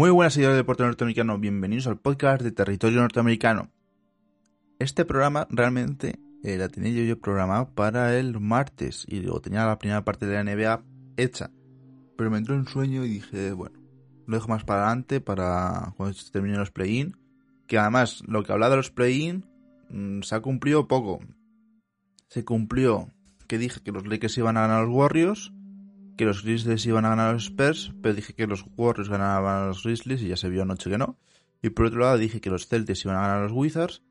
Muy buenas seguidores del deporte norteamericano, bienvenidos al podcast de Territorio Norteamericano. Este programa realmente eh, la tenía yo, yo programado para el martes y luego tenía la primera parte de la NBA hecha. Pero me entró un sueño y dije, bueno, lo dejo más para adelante para cuando se terminen los play-in. Que además, lo que hablaba de los play-in mm, se ha cumplido poco. Se cumplió que dije que los Lakers iban a ganar a los Warriors, que los Grizzlies iban a ganar a los Spurs, pero dije que los Warriors ganaban a los Grizzlies y ya se vio anoche que no. Y por otro lado dije que los Celtics iban a ganar a los Wizards,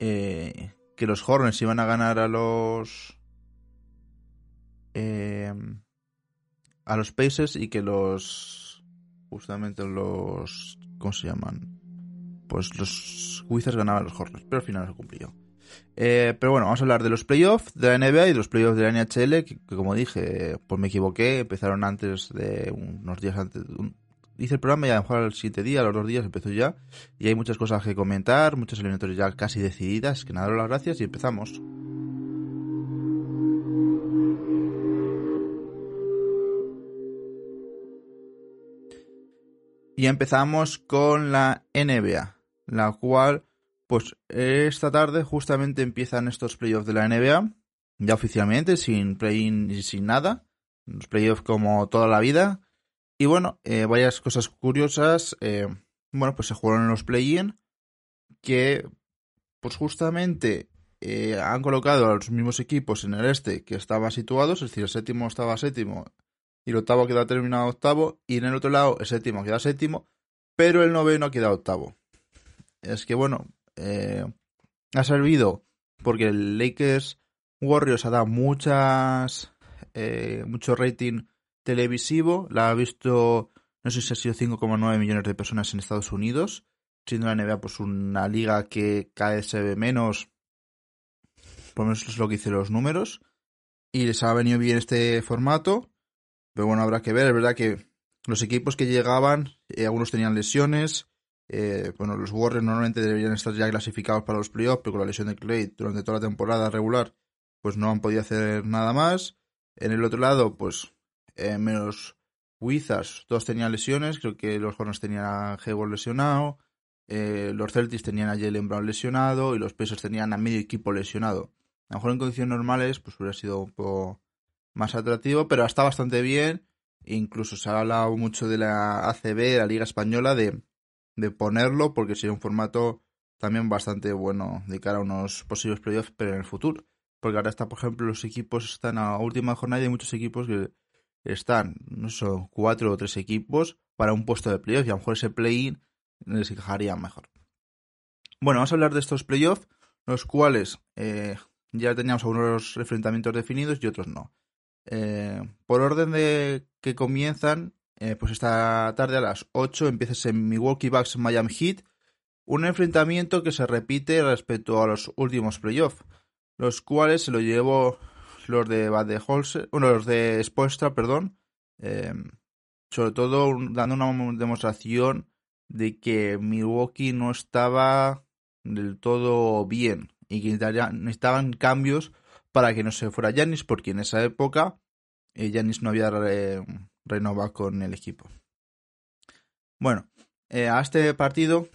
eh, que los Hornets iban a ganar a los... Eh, a los Pacers y que los... justamente los... ¿cómo se llaman? Pues los Wizards ganaban a los Hornets, pero al final no se cumplió. Eh, pero bueno, vamos a hablar de los playoffs de la NBA y de los playoffs de la NHL, que, como dije, pues me equivoqué, empezaron antes de unos días antes. Un, hice el programa y a lo mejor al siguiente día, a los dos días empezó ya, y hay muchas cosas que comentar, muchas eliminatorias ya casi decididas, que nada, las gracias y empezamos. Y empezamos con la NBA, la cual pues esta tarde justamente empiezan estos playoffs de la NBA, ya oficialmente, sin play-in y sin nada. Los playoffs como toda la vida. Y bueno, eh, varias cosas curiosas. Eh, bueno, pues se jugaron los play-in que pues justamente eh, han colocado a los mismos equipos en el este que estaban situados, es decir, el séptimo estaba séptimo y el octavo queda terminado octavo, y en el otro lado el séptimo queda séptimo, pero el noveno queda octavo. Es que bueno, eh, ha servido porque el Lakers Warriors ha dado muchas eh, mucho rating televisivo, la ha visto no sé si ha sido 5,9 millones de personas en Estados Unidos, siendo la NBA pues una liga que cada vez se ve menos, por lo menos es lo que dicen los números, y les ha venido bien este formato, pero bueno, habrá que ver, es verdad que los equipos que llegaban, eh, algunos tenían lesiones, eh, bueno, los Warriors normalmente deberían estar ya clasificados para los playoffs, pero con la lesión de Clay durante toda la temporada regular, pues no han podido hacer nada más. En el otro lado, pues eh, menos Wizards, todos tenían lesiones, creo que los Hornets tenían a Hayward lesionado, eh, los Celtics tenían a Jalen Brown lesionado y los Pacers tenían a medio equipo lesionado. A lo mejor en condiciones normales, pues hubiera sido un poco más atractivo, pero está bastante bien. Incluso se ha hablado mucho de la ACB, la Liga Española, de de ponerlo porque sería un formato también bastante bueno de cara a unos posibles playoffs, pero en el futuro. Porque ahora está, por ejemplo, los equipos están a última jornada y hay muchos equipos que están, no son cuatro o tres equipos para un puesto de playoff y a lo mejor ese play-in les encajaría mejor. Bueno, vamos a hablar de estos playoffs, los cuales eh, ya teníamos algunos enfrentamientos definidos y otros no. Eh, por orden de que comienzan, eh, pues esta tarde a las 8 empieza en Milwaukee Bucks Miami Heat, un enfrentamiento que se repite respecto a los últimos playoffs, los cuales se lo llevó los de Bad Holzer, bueno, los de Spoelstra, perdón, eh, sobre todo dando una demostración de que Milwaukee no estaba del todo bien y que necesitaban cambios para que no se fuera Janis, porque en esa época Janis eh, no había eh, renova con el equipo. Bueno, eh, a este partido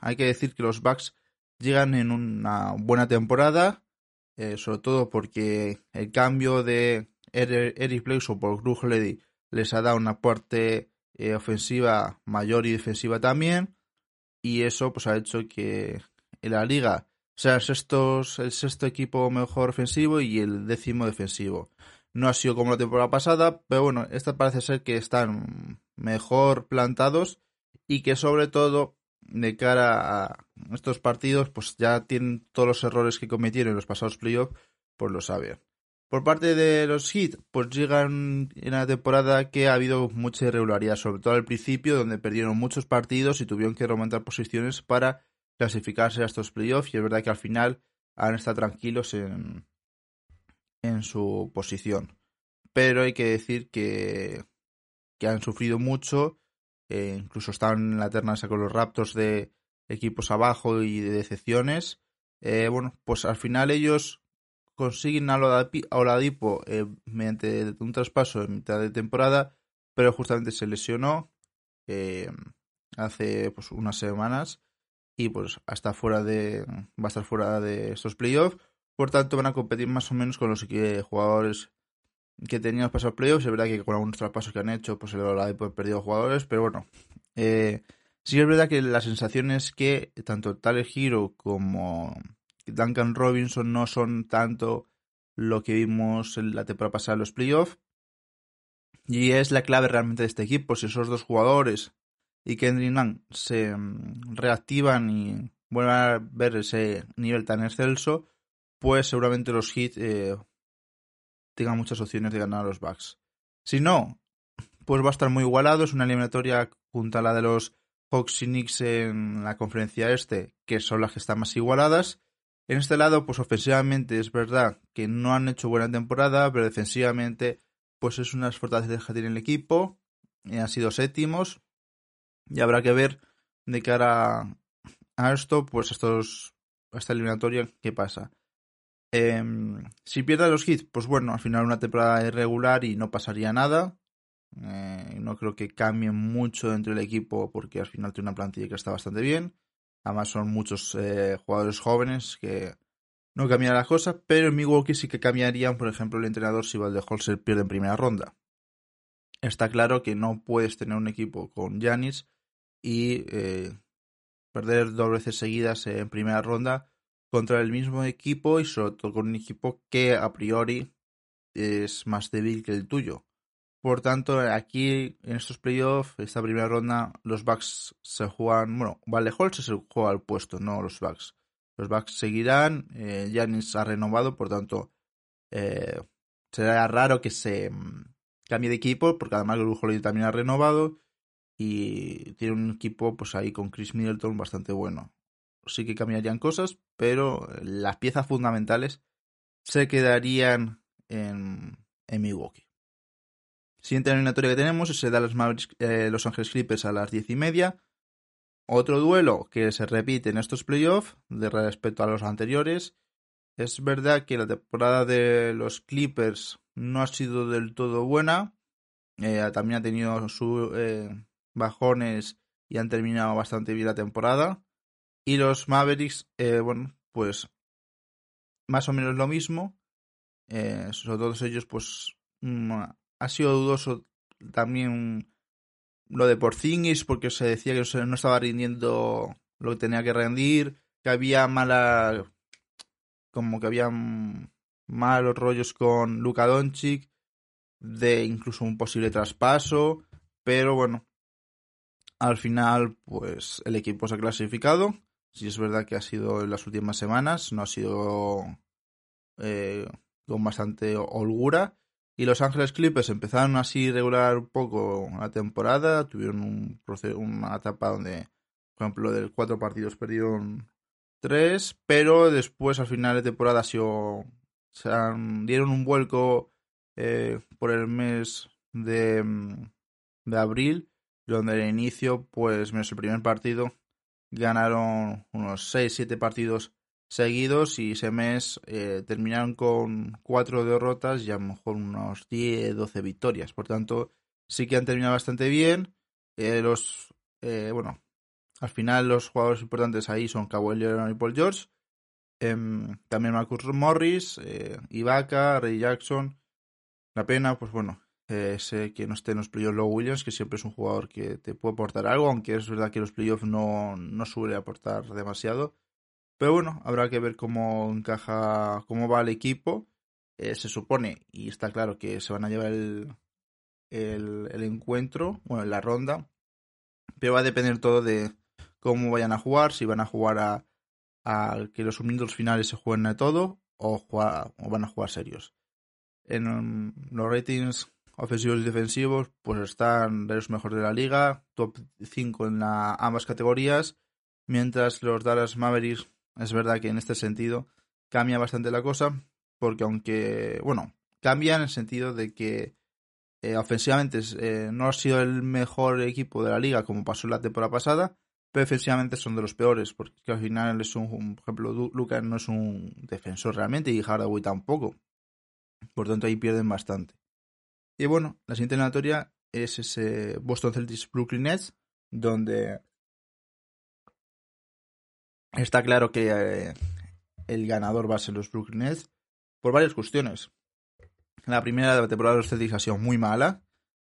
hay que decir que los Bucks llegan en una buena temporada, eh, sobre todo porque el cambio de Eric Bledsoe por Drew Holiday les ha dado una parte eh, ofensiva mayor y defensiva también, y eso pues ha hecho que la liga sea el sexto, el sexto equipo mejor ofensivo y el décimo defensivo. No ha sido como la temporada pasada, pero bueno, esta parece ser que están mejor plantados y que sobre todo de cara a estos partidos, pues ya tienen todos los errores que cometieron en los pasados playoffs, pues lo saben. Por parte de los Heat, pues llegan en la temporada que ha habido mucha irregularidad, sobre todo al principio, donde perdieron muchos partidos y tuvieron que remontar posiciones para clasificarse a estos playoffs. Y es verdad que al final han estado tranquilos en, en su posición. Pero hay que decir que, que han sufrido mucho, eh, incluso están en la terna con los Raptors de equipos abajo y de decepciones. Eh, bueno, pues al final ellos consiguen a Oladipo eh, mediante un traspaso en mitad de temporada, pero justamente se lesionó. Eh, hace pues unas semanas y pues hasta fuera de va a estar fuera de estos playoffs por tanto van a competir más o menos con los jugadores que tenían pasado playoffs. Es verdad que con algunos traspasos que han hecho pues el ha perdido jugadores pero bueno eh, sí es verdad que la sensación es que tanto Tyler Hero como Duncan Robinson no son tanto lo que vimos en la temporada pasada en los playoffs. Y es la clave realmente de este equipo. Si esos dos jugadores y Kendrick Nunn se mm, reactivan y vuelven a ver ese nivel tan excelso, pues seguramente los Heat eh, tengan muchas opciones de ganar a los Bucks. Si no, pues va a estar muy igualado. Es una eliminatoria junto a la de los Hawks y Knicks en la conferencia este, que son las que están más igualadas. En este lado, pues ofensivamente es verdad que no han hecho buena temporada, pero defensivamente, pues es una fortalezas que tiene el equipo. Eh, han sido séptimos, y habrá que ver de cara a esto, pues estos, esta eliminatoria, qué pasa. Em, si pierde los hits, pues bueno, al final una temporada irregular y no pasaría nada. Eh, no creo que cambie mucho dentro del equipo porque al final tiene una plantilla que está bastante bien. Además son muchos eh, jugadores jóvenes que no cambian las cosas, pero en Milwaukee sí que cambiarían, por ejemplo, el entrenador si Holzer pierde en primera ronda. Está claro que no puedes tener un equipo con Yanis y eh, perder dos veces seguidas en primera ronda contra el mismo equipo y sobre todo con un equipo que a priori es más débil que el tuyo. Por tanto, aquí en estos playoffs, esta primera ronda, los Bucks se juegan, bueno, Vale Holtz se juega al puesto, no los Bucks. Los Bucks seguirán, eh, ha renovado, por tanto, eh, será raro que se mm, cambie de equipo, porque además el Holiday también ha renovado y tiene un equipo pues ahí con Chris Middleton bastante bueno. Sí que cambiarían cosas, pero las piezas fundamentales se quedarían en, Milwaukee. Siguiente eliminatoria que tenemos es el Dallas Mavericks, eh, Los Ángeles Clippers a las diez y media. Otro duelo que se repite en estos playoffs de respecto a los anteriores. Es verdad que la temporada de los Clippers no ha sido del todo buena. Eh, también ha tenido su, eh, bajones y han terminado bastante bien la temporada. Y los Mavericks, eh, bueno, pues más o menos lo mismo. Eh, sobre todos ellos, pues mm, ha sido dudoso también lo de Porzingis porque se decía que no estaba rindiendo lo que tenía que rendir, que había mala como que había malos rollos con Luka Doncic de incluso un posible traspaso, pero bueno, al final, pues el equipo se ha clasificado. Si es verdad que ha sido en las últimas semanas, no ha sido eh, con bastante holgura. Y Los Ángeles Clippers empezaron así regular un poco la temporada. Tuvieron un proceso, una etapa donde, por ejemplo, de cuatro partidos perdieron tres. Pero después, al final de temporada, se dieron un vuelco eh, por el mes de, de abril donde al inicio, pues menos el primer partido, ganaron unos 6-7 partidos seguidos y ese mes eh, terminaron con 4 derrotas y a lo mejor unos 10-12 victorias. Por tanto, sí que han terminado bastante bien. Eh, los, eh, bueno, al final los jugadores importantes ahí son Kawhi Leonard y Paul George. Em, también Marcus Morris, Ibaka, Ray Jackson. La pena, pues bueno, sé que no esté en los playoffs Low Williams, que siempre es un jugador que te puede aportar algo, aunque es verdad que los playoffs no, no suele aportar demasiado. Pero bueno, habrá que ver cómo encaja, cómo va el equipo. Eh, se supone, y está claro que se van a llevar el, el, encuentro, bueno, la ronda. Pero va a depender todo de cómo vayan a jugar, si van a jugar a, a que los minutos finales se jueguen a todo o, o van a jugar serios. En los ratings ofensivos y defensivos, pues están de los mejores de la liga, top 5 en la, ambas categorías, mientras los Dallas Mavericks, es verdad que en este sentido cambia bastante la cosa, porque aunque, bueno, cambia en el sentido de que eh, ofensivamente eh, no ha sido el mejor equipo de la liga como pasó la temporada pasada, pero defensivamente son de los peores, porque al final es un, por ejemplo, Lucas no es un defensor realmente y Hardaway tampoco. Por tanto, ahí pierden bastante. Y bueno, la siguiente eliminatoria es ese Boston Celtics Brooklyn Nets. donde está claro que eh, el ganador va a ser los Brooklyn Nets por varias cuestiones. La primera de la temporada de los Celtics ha sido muy mala.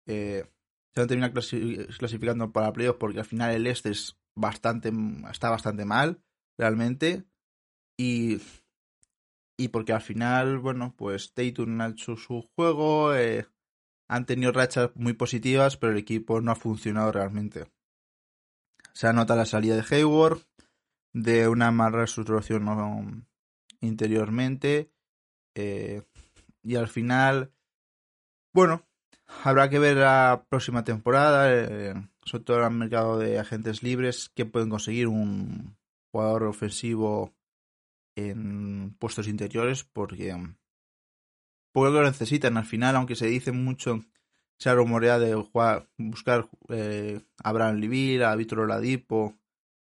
Eh, se han terminado clasificando para playoffs porque al final el este es bastante, está bastante mal, realmente. Y, y porque al final, bueno, pues Tatum ha hecho su juego, eh, han tenido rachas muy positivas, pero el equipo no ha funcionado realmente. Se nota la salida de Hayward, de una mala reestructuración interiormente, eh, y al final, bueno, habrá que ver la próxima temporada, eh, sobre todo en el mercado de agentes libres, que pueden conseguir un jugador ofensivo en puestos interiores, porque porque lo necesitan al final, aunque se dice mucho, se ha rumoreado de buscar eh, a Abraham Livir, a Víctor Oladipo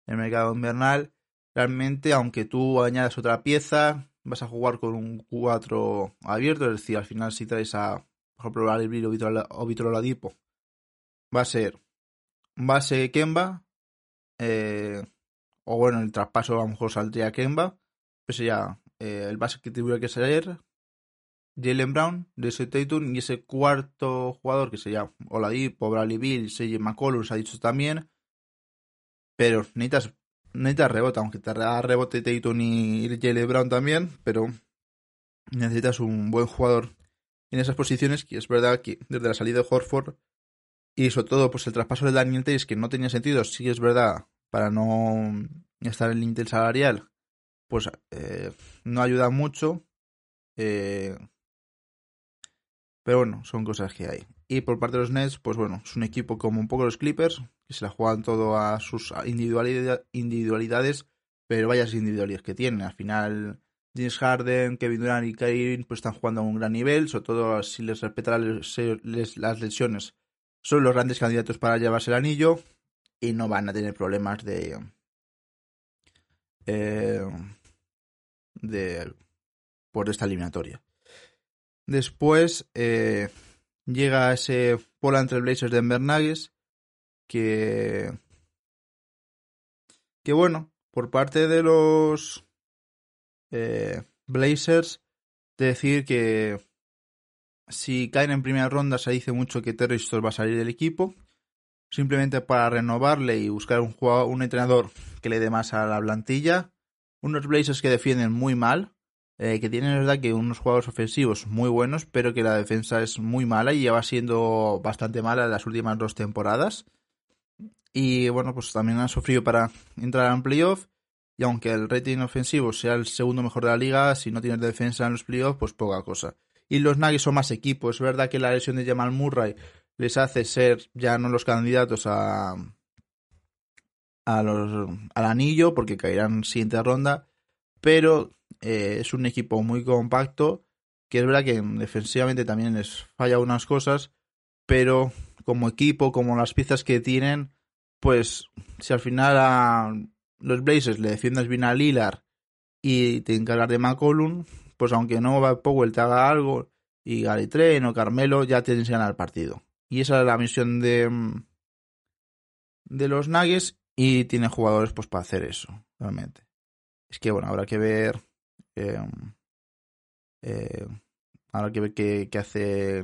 en el mercado invernal, realmente, aunque tú añadas otra pieza, vas a jugar con un 4 abierto, es decir, al final si traes a, por ejemplo, a Livir o Víctor Oladipo, va a ser base Kemba, eh, o bueno, el traspaso a lo mejor saldría Kemba, pues ya eh, el base que tuviera que ser Jalen Brown, de ese Tatum y ese cuarto jugador que se llama Oladipo, Bradley Bill, CJ McCollum, se ha dicho también. Pero necesitas, necesitas rebote, aunque te rebote Tatum y Jalen Brown también, pero necesitas un buen jugador en esas posiciones, que es verdad que desde la salida de Horford y sobre todo pues el traspaso de Daniel es que no tenía sentido, sí es verdad, para no estar en el Intel salarial, pues eh, no ayuda mucho. Eh, pero bueno, son cosas que hay. Y por parte de los Nets, pues bueno, es un equipo como un poco los Clippers, que se la juegan todo a sus individualidades, pero vayas individualidades que tienen. Al final, James Harden, Kevin Durant y Kyrie pues están jugando a un gran nivel, sobre todo si les respetan las lesiones. Son los grandes candidatos para llevarse el anillo y no van a tener problemas de... Eh, de por esta eliminatoria. Después eh, llega ese entre el Blazers de Nuggets que que bueno, por parte de los eh, Blazers decir que si caen en primera ronda se dice mucho que Terry va a salir del equipo simplemente para renovarle y buscar un jugador, un entrenador que le dé más a la plantilla. Unos Blazers que defienden muy mal eh, que tienen, verdad, que unos jugadores ofensivos muy buenos, pero que la defensa es muy mala y lleva siendo bastante mala las últimas dos temporadas. Y bueno, pues también han sufrido para entrar en playoff. Y aunque el rating ofensivo sea el segundo mejor de la liga, si no tienes defensa en los playoffs, pues poca cosa. Y los Nuggets son más equipo. Es verdad que la lesión de Jamal Murray les hace ser ya no los candidatos a, a los, al anillo, porque caerán siguiente ronda. Pero eh, es un equipo muy compacto, que es verdad que defensivamente también les falla unas cosas, pero como equipo, como las piezas que tienen, pues si al final a los Blazers le defiendes bien a Lillard y te encargas de McCollum, pues aunque no va Powell te haga algo y Gary Tren o Carmelo ya tienes que ganar el partido. Y esa es la misión de, de los Nuggets y tiene jugadores pues para hacer eso, realmente. Es que bueno, habrá que ver eh, eh, habrá que ver qué, hace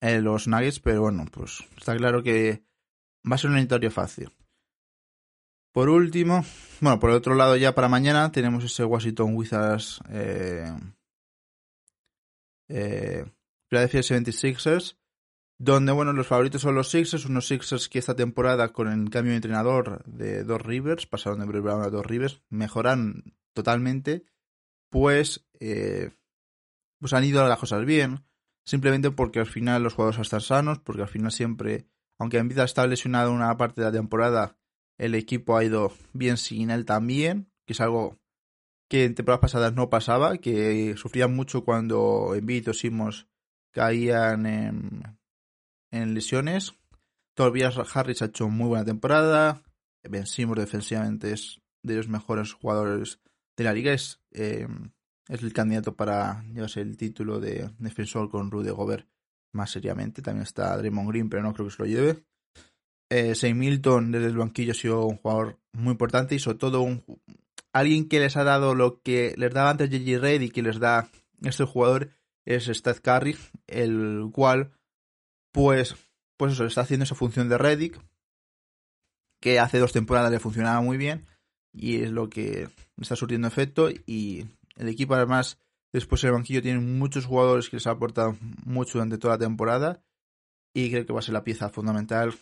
eh, los Nuggets, pero bueno, pues está claro que va a ser un editorio fácil. Por último, bueno, por el otro lado ya para mañana tenemos ese Washington Wizards eh, eh, Philadelphia 76ers, donde bueno, los favoritos son los Sixers, unos Sixers que esta temporada con el cambio de entrenador de dos Rivers, pasaron de Brett Brown a dos Rivers, mejoran totalmente, pues, eh, pues han ido las cosas bien, simplemente porque al final los jugadores están sanos, porque al final siempre, aunque Embiid está lesionado una parte de la temporada, el equipo ha ido bien sin él también, que es algo que en temporadas pasadas no pasaba, que sufrían mucho cuando Embiid o Simons caían en, en lesiones. Todavía Harris ha hecho muy buena temporada. Ben Simmons defensivamente es de los mejores jugadores de la liga. Es, em, es el candidato para llevarse el título de defensor con Rudy Gobert más seriamente. También está Draymond Green, pero no creo que se lo lleve. eh, Milton desde el banquillo ha sido un jugador muy importante y todo un, alguien que les ha dado lo que les daba antes J.J. Red y que les da este jugador es Steph Curry, el cual pues pues eso, está haciendo esa función de Reddick que hace dos temporadas le funcionaba muy bien y es lo que está surtiendo efecto y el equipo además después el banquillo tiene muchos jugadores que les ha aportado mucho durante toda la temporada y creo que va a ser la pieza fundamental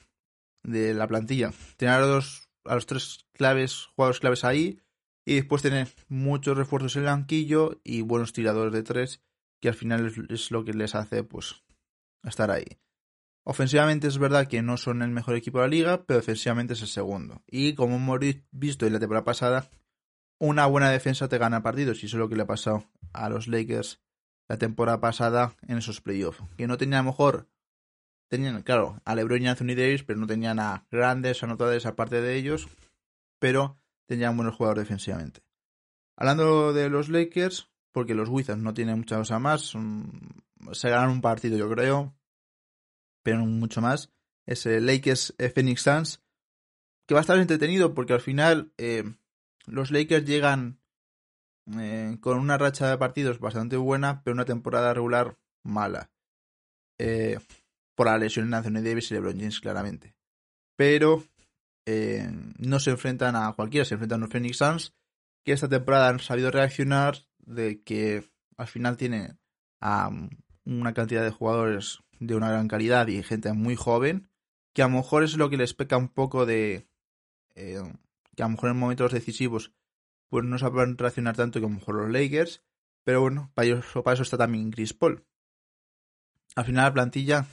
de la plantilla. Tener a los, a los tres claves, jugadores claves ahí y después tener muchos refuerzos en el banquillo y buenos tiradores de tres que al final es, lo que les hace pues estar ahí. Ofensivamente es verdad que no son el mejor equipo de la liga, pero defensivamente es el segundo. Y como hemos visto en la temporada pasada, una buena defensa te gana partidos y eso es lo que le ha pasado a los Lakers la temporada pasada en esos playoffs. Que no tenían a lo mejor, tenían, claro, a LeBron y Anthony Davis, pero no tenían a grandes anotadores aparte de ellos, pero tenían buenos jugadores defensivamente. Hablando de los Lakers, porque los Wizards no tienen mucha cosa más, se ganan un partido yo creo, pero mucho más. Es el Lakers Phoenix Suns, que va a estar entretenido porque al final eh, los Lakers llegan eh, con una racha de partidos bastante buena, pero una temporada regular mala. Eh, por la lesión de Anthony Davis y LeBron James, claramente. Pero eh, no se enfrentan a cualquiera, se enfrentan a los Phoenix Suns, que esta temporada han sabido reaccionar de que al final tiene a una cantidad de jugadores de una gran calidad y gente muy joven, que a lo mejor es lo que les peca un poco de que a lo mejor en momentos decisivos pues no saben reaccionar tanto como a lo mejor los Lakers, pero bueno, para eso, para eso está también Chris Paul. Al final la plantilla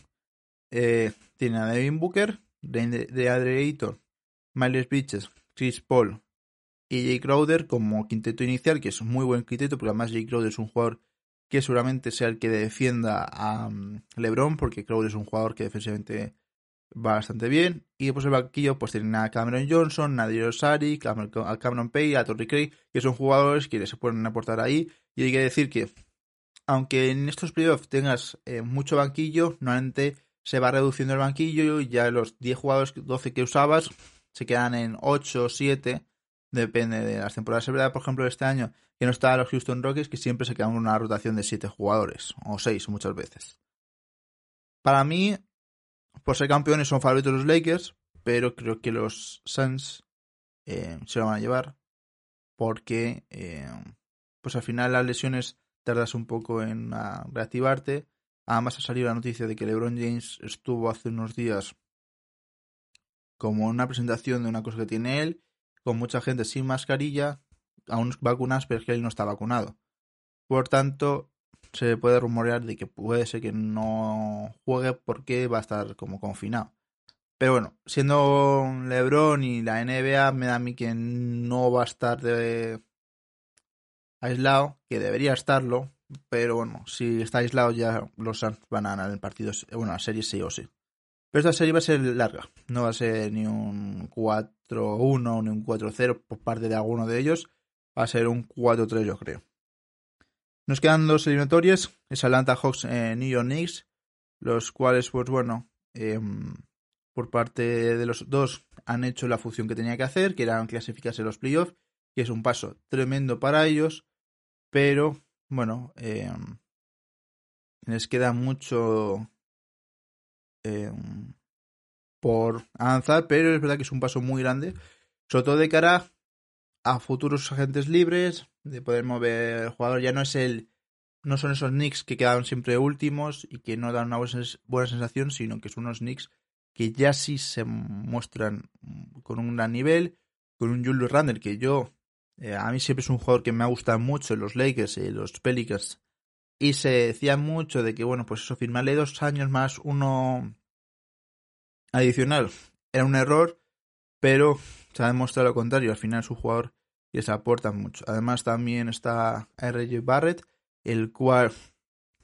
eh, tiene a Devin Booker, de, de Ayton, Miles Bridges, Chris Paul y Jay Crowder como quinteto inicial, que es un muy buen quinteto, porque además Jay Crowder es un jugador que seguramente sea el que defienda a mm, LeBron, porque Crowder es un jugador que defensivamente bastante bien. Y después el banquillo pues tienen a Cameron Johnson, Nadir Osari, a Cameron Pay, a Torrey Craig, que son jugadores que se pueden aportar ahí. Y hay que decir que, aunque en estos playoffs tengas eh, mucho banquillo, normalmente se va reduciendo el banquillo y ya los 10 jugadores, 12 que usabas, se quedan en 8 o 7, depende de las temporadas. Es verdad, por ejemplo, este año que no está los Houston Rockets, que siempre se quedan en una rotación de 7 jugadores, o 6 muchas veces. Para mí, por ser campeones son favoritos los Lakers, pero creo que los Suns eh, se lo van a llevar porque eh, pues al final las lesiones tardas un poco en reactivarte. Además ha salido la noticia de que LeBron James estuvo hace unos días como una presentación de una cosa que tiene él, con mucha gente sin mascarilla, aún vacunadas, pero es que él no está vacunado. Por tanto, se puede rumorear de que puede ser que no juegue porque va a estar como confinado. Pero bueno, siendo LeBron y la NBA, me da a mí que no va a estar de... aislado, que debería estarlo, pero bueno, si está aislado ya los Suns van a ganar el partido, bueno, la serie sí o sí. Pero esta serie va a ser larga, no va a ser ni un 4-1 ni un 4-0 por parte de alguno de ellos, va a ser un 4-3 yo creo. Nos quedan dos eliminatorias, es Atlanta Hawks en New York Knicks, los cuales, pues bueno, em, por parte de los dos han hecho la función que tenía que hacer, que era clasificarse los playoffs, que es un paso tremendo para ellos, pero bueno, em, les queda mucho em, por avanzar, pero es verdad que es un paso muy grande, sobre todo de cara a futuros agentes libres, de poder mover el jugador. Ya no es el. No son esos Knicks que quedaron siempre últimos y que no dan una buena sensación, sino que son unos Knicks que ya sí se muestran con un gran nivel, con un Julius Randle que yo. Eh, a mí siempre es un jugador que me ha gustado mucho, los Lakers y los Pelicans. Y se decía mucho de que, bueno, pues eso, firmarle dos años más uno adicional era un error, pero se ha demostrado lo contrario. Al final es un jugador que se aporta mucho. Además, también está R.J. Barrett, el cual,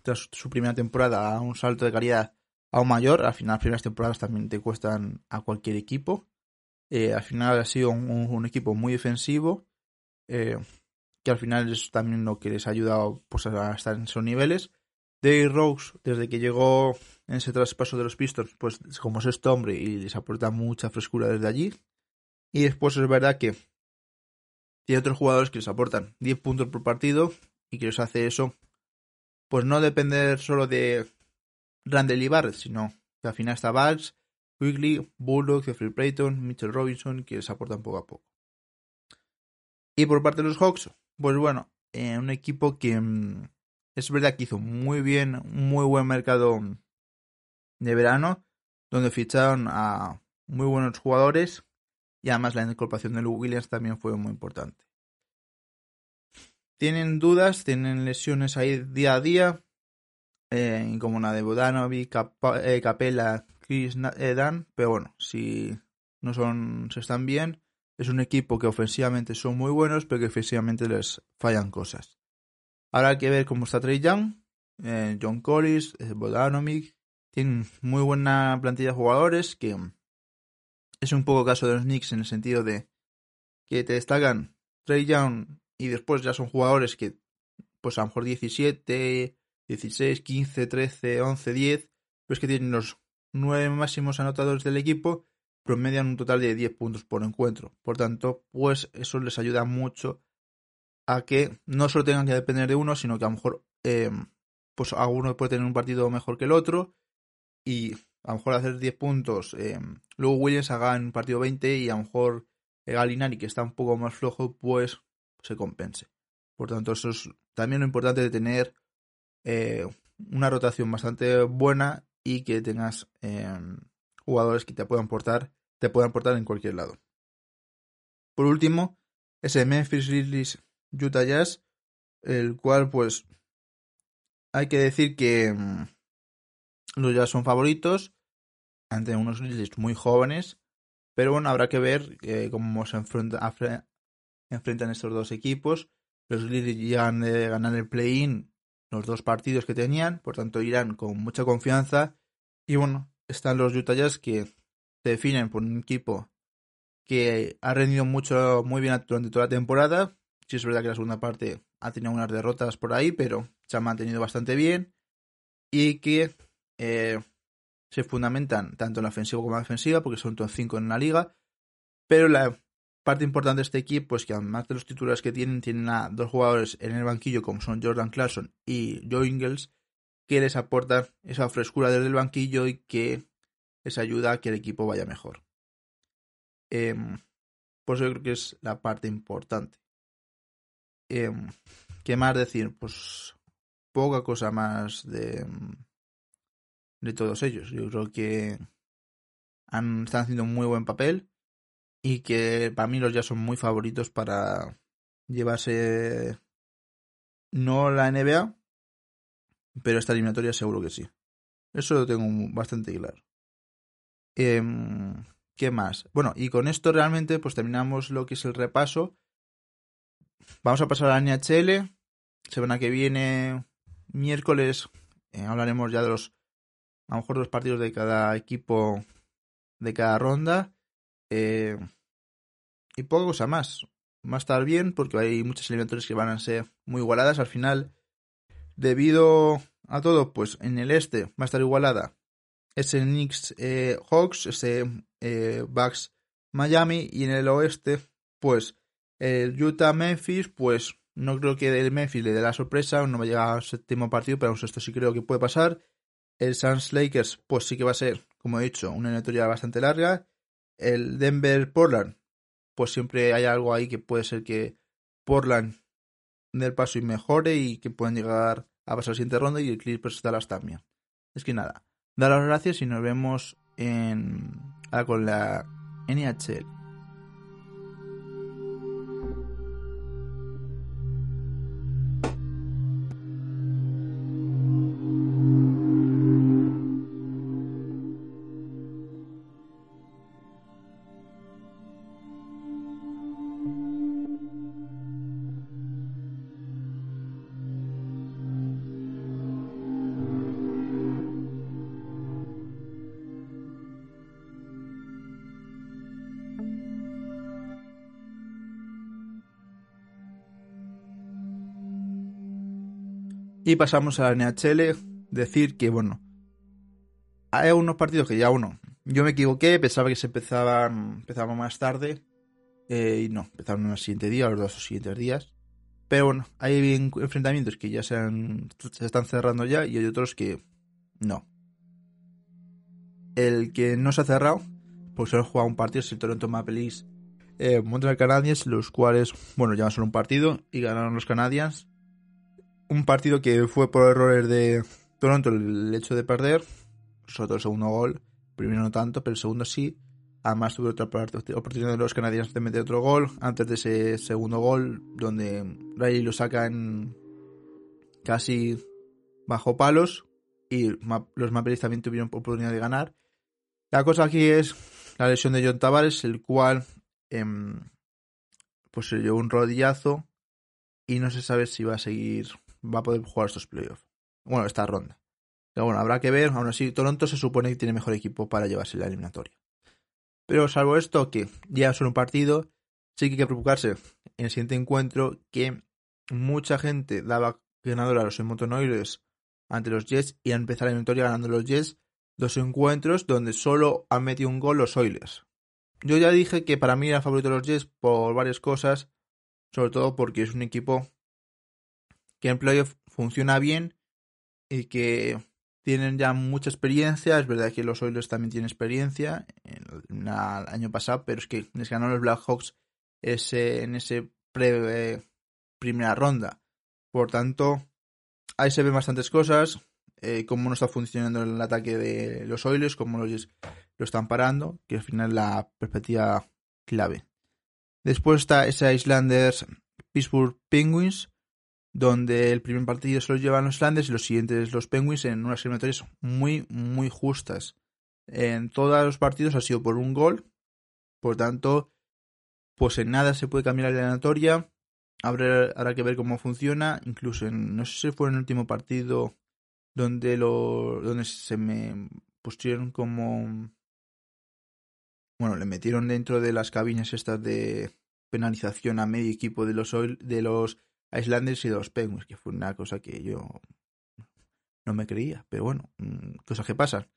tras su primera temporada, a un salto de calidad aún mayor. Al final, las primeras temporadas también te cuestan a cualquier equipo. Eh, al final ha sido un, equipo muy defensivo, eh, que al final es también lo que les ha ayudado pues, a estar en esos niveles. Dave Rose, desde que llegó en ese traspaso de los Pistons, pues como sexto hombre y les aporta mucha frescura desde allí. Y después es verdad que tiene otros jugadores que les aportan 10 puntos por partido y que les hace eso, pues no depender solo de Randall y Barrett, sino que al final está Bugs, Quigley, Bullock, Jeffrey Playton, Mitchell Robinson, que les aportan poco a poco. Y por parte de los Hawks, pues bueno, eh, un equipo que mm, es verdad que hizo muy bien, muy buen mercado de verano, donde ficharon a muy buenos jugadores y además la incorporación de Lou Williams también fue muy importante. Tienen dudas, tienen lesiones ahí día a día, eh, como la de Bodanovic, eh, Capella, Chris eh, Dan, pero bueno, si no son, se están bien, es un equipo que ofensivamente son muy buenos, pero que ofensivamente les fallan cosas. Ahora hay que ver cómo está Trey Young, John Collins, Bodanovic, tienen muy buena plantilla de jugadores que es un poco caso de los Knicks en el sentido de que te destacan Trey Young y después ya son jugadores que pues a lo mejor 17, 16, 15, 13, 11, 10, pues que tienen los nueve máximos anotadores del equipo, promedian un total de 10 puntos por encuentro. Por tanto, pues eso les ayuda mucho a que no solo tengan que depender de uno, sino que a lo mejor eh, pues alguno puede tener un partido mejor que el otro y a lo mejor hacer 10 puntos, eh, luego Williams haga en partido 20 y a lo mejor Galinari, que está un poco más flojo, pues se compense. Por tanto, eso es también lo importante de tener eh, una rotación bastante buena y que tengas em, jugadores que te puedan aportar, te puedan aportar en cualquier lado. Por último, ese Memphis Grizzlies Utah Jazz, el cual pues hay que decir que em, los ya son favoritos ante unos Grizzlies muy jóvenes. Pero bueno, habrá que ver eh, cómo se enfrentan estos dos equipos. Los Grizzlies llegan de ganar el play-in los dos partidos que tenían, por tanto irán con mucha confianza. Y bueno, están los Utah Jazz que se definen por un equipo que ha rendido mucho, muy bien durante toda la temporada. Sí es verdad que la segunda parte ha tenido unas derrotas por ahí, pero se ha mantenido bastante bien. Y que eh, se fundamentan tanto en la ofensiva como en la defensiva, porque son todos cinco en la liga. Pero la parte importante de este equipo es que además de los titulares que tienen, tienen a dos jugadores en el banquillo como son Jordan Clarkson y Joe Ingles, que les aportan esa frescura desde el banquillo y que les ayuda a que el equipo vaya mejor. Eh, por eso yo creo que es la parte importante. Em, ¿Qué más decir? Pues poca cosa más de, de todos ellos. Yo creo que han, están haciendo un muy buen papel y que para mí los ya son muy favoritos para llevarse no la NBA, pero esta eliminatoria seguro que sí. Eso lo tengo bastante claro. Em, ¿Qué más? Bueno, y con esto realmente pues terminamos lo que es el repaso. Vamos a pasar a la NHL. Semana que viene, miércoles, eh, hablaremos ya de los a lo mejor dos partidos de cada equipo de cada ronda. Eh, y poca cosa más. Va a estar bien porque hay muchas eliminatorias que van a ser muy igualadas. Al final, debido a todo, pues en el este va a estar igualada. Ese Knicks eh, Hawks, ese eh, Bucks Miami. Y en el oeste, pues el Utah Memphis, pues no creo que el Memphis le dé la sorpresa. No va a llegar al séptimo partido, pero esto sí creo que puede pasar. El Suns Lakers, pues sí que va a ser, como he dicho, una eliminatoria bastante larga. El Denver Portland, pues siempre hay algo ahí que puede ser que Portland dé el paso y mejore y que puedan llegar a pasar la siguiente ronda y el Clippers Dallas también. Es que nada, dar las gracias y nos vemos en, con la NHL. Y pasamos a la NHL. Decir que, bueno, hay unos partidos que ya uno. Yo me equivoqué, pensaba que se empezaban, empezaban más tarde. Eh, y no, empezaron en el siguiente día, los dos o siguientes días. Pero bueno, hay enfrentamientos que ya se, se están cerrando ya y hay otros que no. El que no se ha cerrado, pues solo ha jugado un partido, es el Toronto Maple Leafs eh, Montreal Canadiens, los cuales, bueno, llevan solo un partido y ganaron los Canadiens. Un partido que fue por errores de Toronto el hecho de perder, sobre todo el segundo gol, primero no tanto, pero el segundo sí. Además tuve otra oportunidad de los canadienses de meter otro gol antes de ese segundo gol, donde Riley lo saca en casi bajo palos y los Maple también tuvieron oportunidad de ganar. La cosa aquí es la lesión de John Tavares, el cual em, pues se llevó un rodillazo y no se sabe si va a seguir, va a poder jugar estos playoffs. Bueno, esta ronda. Pero bueno, habrá que ver. Aún así, Toronto se supone que tiene mejor equipo para llevarse la eliminatoria. Pero salvo esto, que ya solo un partido, sí que hay que preocuparse en el siguiente encuentro que mucha gente daba ganador a los Edmonton Oilers ante los Jets y a empezar la eliminatoria ganando los Jets dos encuentros donde solo han metido un gol los Oilers. Yo ya dije que para mí era favorito los Jets por varias cosas, sobre todo porque es un equipo que en playoff funciona bien y que tienen ya mucha experiencia. Es verdad que los Oilers también tienen experiencia en el año pasado, pero es que les ganaron los Blackhawks ese, en ese pre, primera ronda. Por tanto, ahí se ven bastantes cosas. Eh, cómo no está funcionando el ataque de los Oilers, cómo los lo están parando, que al final es la perspectiva clave. Después está ese Islanders Pittsburgh Penguins, donde el primer partido se lo llevan los Islanders y los siguientes los Penguins en unas eliminatorias muy, muy justas. En todos los partidos ha sido por un gol, por tanto, pues en nada se puede cambiar la eliminatoria. Habrá, que ver cómo funciona. Incluso en, no sé si fue en el último partido donde lo donde se me pusieron como bueno, le metieron dentro de las cabinas estas de penalización a medio equipo de los de los Islanders y de los Penguins, que fue una cosa que yo no me creía, pero bueno, mm, cosas que pasan.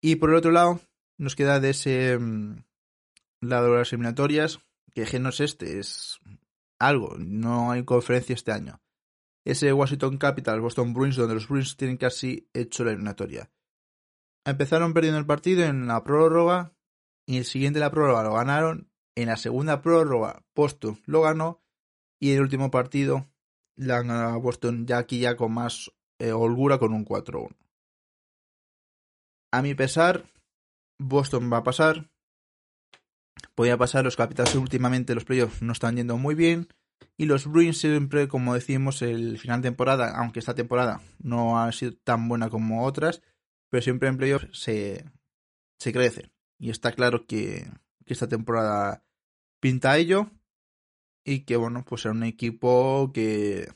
Y por el otro lado, nos queda de ese mm, lado de las eliminatorias, que Genos este es algo, no hay conferencia este año. Ese Washington Capital, Boston Bruins, donde los Bruins tienen casi hecho la eliminatoria. Empezaron perdiendo el partido en la prórroga y el siguiente la prórroga lo ganaron. En la segunda prórroga, Boston lo ganó y el último partido la han ganado a Boston ya aquí ya con más eh, holgura con un 4-1. A mi pesar, Boston va a pasar. Podía pasar, los Capitals últimamente los playoffs no están yendo muy bien. Y los Bruins siempre, como decimos, el final de temporada, aunque esta temporada no ha sido tan buena como otras, pero siempre en playoffs se, se crece. Y está claro que, que esta temporada pinta ello y que bueno, pues era un equipo que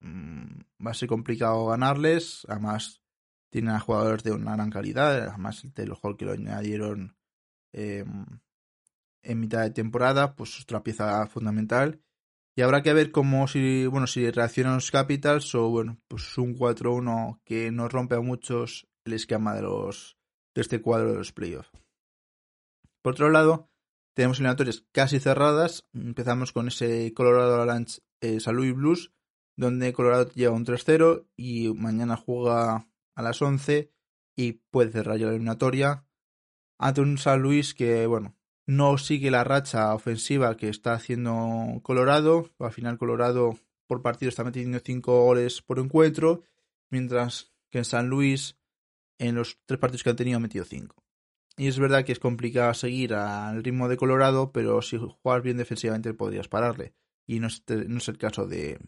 mm, va a ser complicado ganarles, además tienen a jugadores de una gran calidad, además el Taylor Hall que lo añadieron em, en mitad de temporada, pues otra pieza fundamental. Y habrá que ver cómo si, bueno, si reaccionan los Capitals o bueno, pues un 4-1 que no rompe a muchos el esquema de los de este cuadro de los playoffs. Por otro lado, tenemos eliminatorias casi cerradas. Empezamos con ese Colorado Avalanche eh, San Luis Blues, donde Colorado lleva un 3-0 y mañana juega a las 11 y puede cerrar ya la eliminatoria ante un San Luis que, bueno, no sigue la racha ofensiva que está haciendo Colorado. Al final Colorado por partido está metiendo 5 goles por encuentro, mientras que en San Luis en los tres partidos que han tenido ha metido 5. Y es verdad que es complicado seguir al ritmo de Colorado, pero si juegas bien defensivamente podrías pararle. Y no es, el caso de,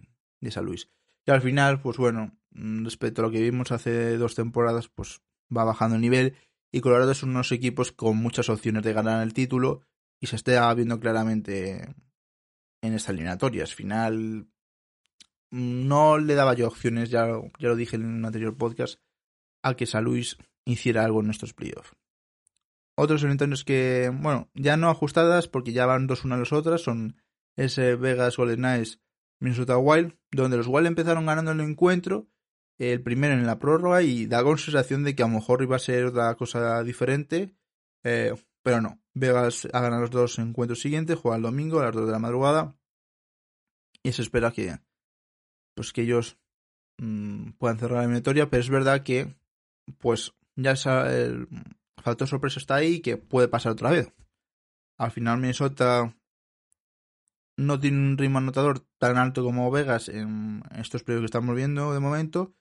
de San Luis. Y al final, pues bueno, mm, respecto a lo que vimos hace dos temporadas, pues va bajando el nivel. Y Colorado es unos equipos con muchas opciones de ganar el título. Y se está viendo claramente en estas eliminatorias. Al final, no le daba yo opciones, ya, ya lo dije en un anterior podcast, a que San Luis hiciera algo en nuestros playoffs. Otros eventos que, bueno, ya no ajustadas porque ya van dos una a las otras, son ese Vegas Golden Knights Minnesota Wild, donde los Wild empezaron ganando el encuentro el primero en la prórroga y da con sensación de que a lo mejor iba a ser otra cosa diferente, eh, pero no. Vegas ha ganado los dos encuentros siguientes, juega el domingo a las 2 de la madrugada y se espera que, pues que ellos mmm, puedan cerrar la eliminatoria, pero es verdad que, pues ya el factor sorpresa está ahí que puede pasar otra vez. Al final Minnesota no tiene un ritmo anotador tan alto como Vegas en estos playoffs que estamos viendo de momento,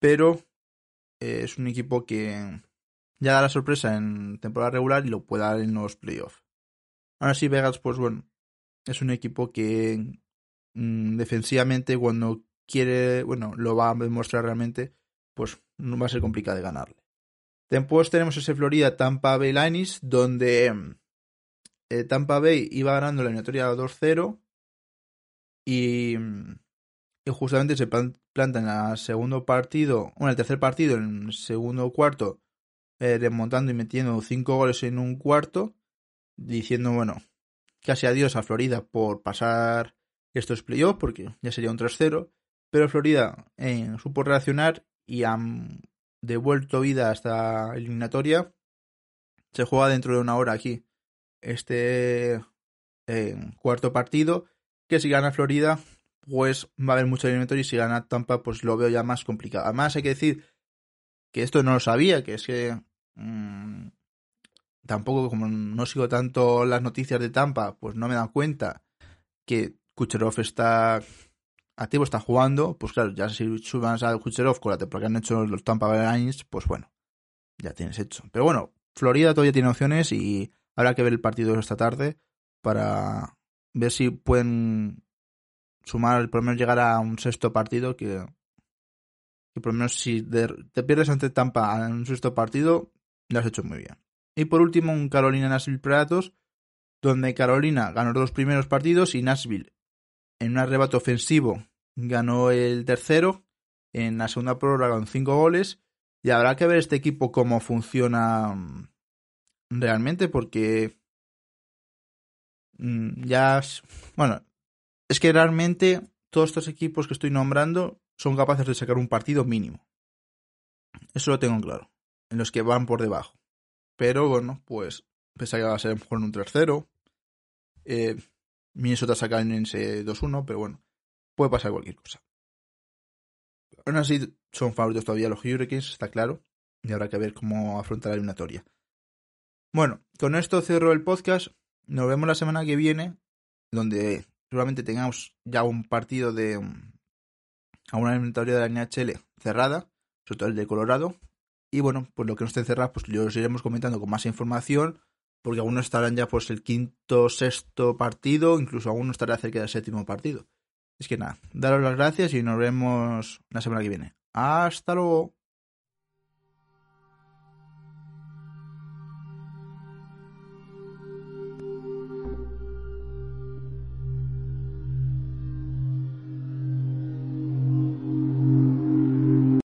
pero eh, es un equipo que ya da la sorpresa en temporada regular y lo puede dar en los playoffs. Ahora sí, Vegas, pues bueno, es un equipo que mm, defensivamente cuando quiere, bueno, lo va a demostrar realmente, pues no va a ser complicado de ganarle. Después tenemos ese Florida Tampa Bay Lightning, donde eh, Tampa Bay iba ganando la eliminatoria 2-0 y, y, justamente se planta en el segundo partido, en el tercer partido, en el segundo cuarto, eh, remontando y metiendo cinco goles en un cuarto, diciendo, bueno, casi adiós a Florida por pasar estos playoffs, porque ya sería un 3-0, pero Florida eh, supo reaccionar y han devuelto vida a esta eliminatoria. Se juega dentro de una hora aquí este cuarto partido, que si gana Florida, pues va a haber mucho eliminatorio y si gana Tampa, pues lo veo ya más complicado. Además hay que decir que esto no lo sabía, que es que mmm, tampoco como no sigo tanto las noticias de Tampa, pues no me dan cuenta que Kucherov está activo, está jugando, pues claro, ya si suban a Kucherov con la temporada han hecho los Tampa Bay pues bueno, ya tienes hecho. Pero bueno, Florida todavía tiene opciones y Habrá que ver el partido esta tarde para ver si pueden sumar, por lo menos llegar a un sexto partido que, que por lo menos si te pierdes ante Tampa en un sexto partido, lo has hecho muy bien. Y por último, un Carolina Nashville Predators, donde Carolina ganó los dos primeros partidos y Nashville, en un arrebato ofensivo, ganó el tercero. En la segunda prórroga con cinco goles. Y habrá que ver este equipo cómo funciona realmente porque mm, ya bueno es que realmente todos estos equipos que estoy nombrando son capaces de sacar un partido mínimo eso lo tengo claro en los que van por debajo pero bueno pues pensaba que va a ser mejor un 3-0 eh, Minnesota saca en ese 2-1 pero bueno puede pasar cualquier cosa aún así son favoritos todavía los Hurricanes está claro y habrá que ver cómo afrontar la eliminatoria bueno, con esto cierro el podcast. Nos vemos la semana que viene, donde seguramente tengamos ya un partido de a una eliminatoria de la NHL cerrada, sobre todo el de Colorado. Y bueno, pues lo que no esté cerrado, pues lo iremos comentando con más información, porque algunos estarán ya pues el quinto, sexto partido, incluso algunos estará cerca del séptimo partido. Es que nada, daros las gracias y nos vemos la semana que viene. Hasta luego.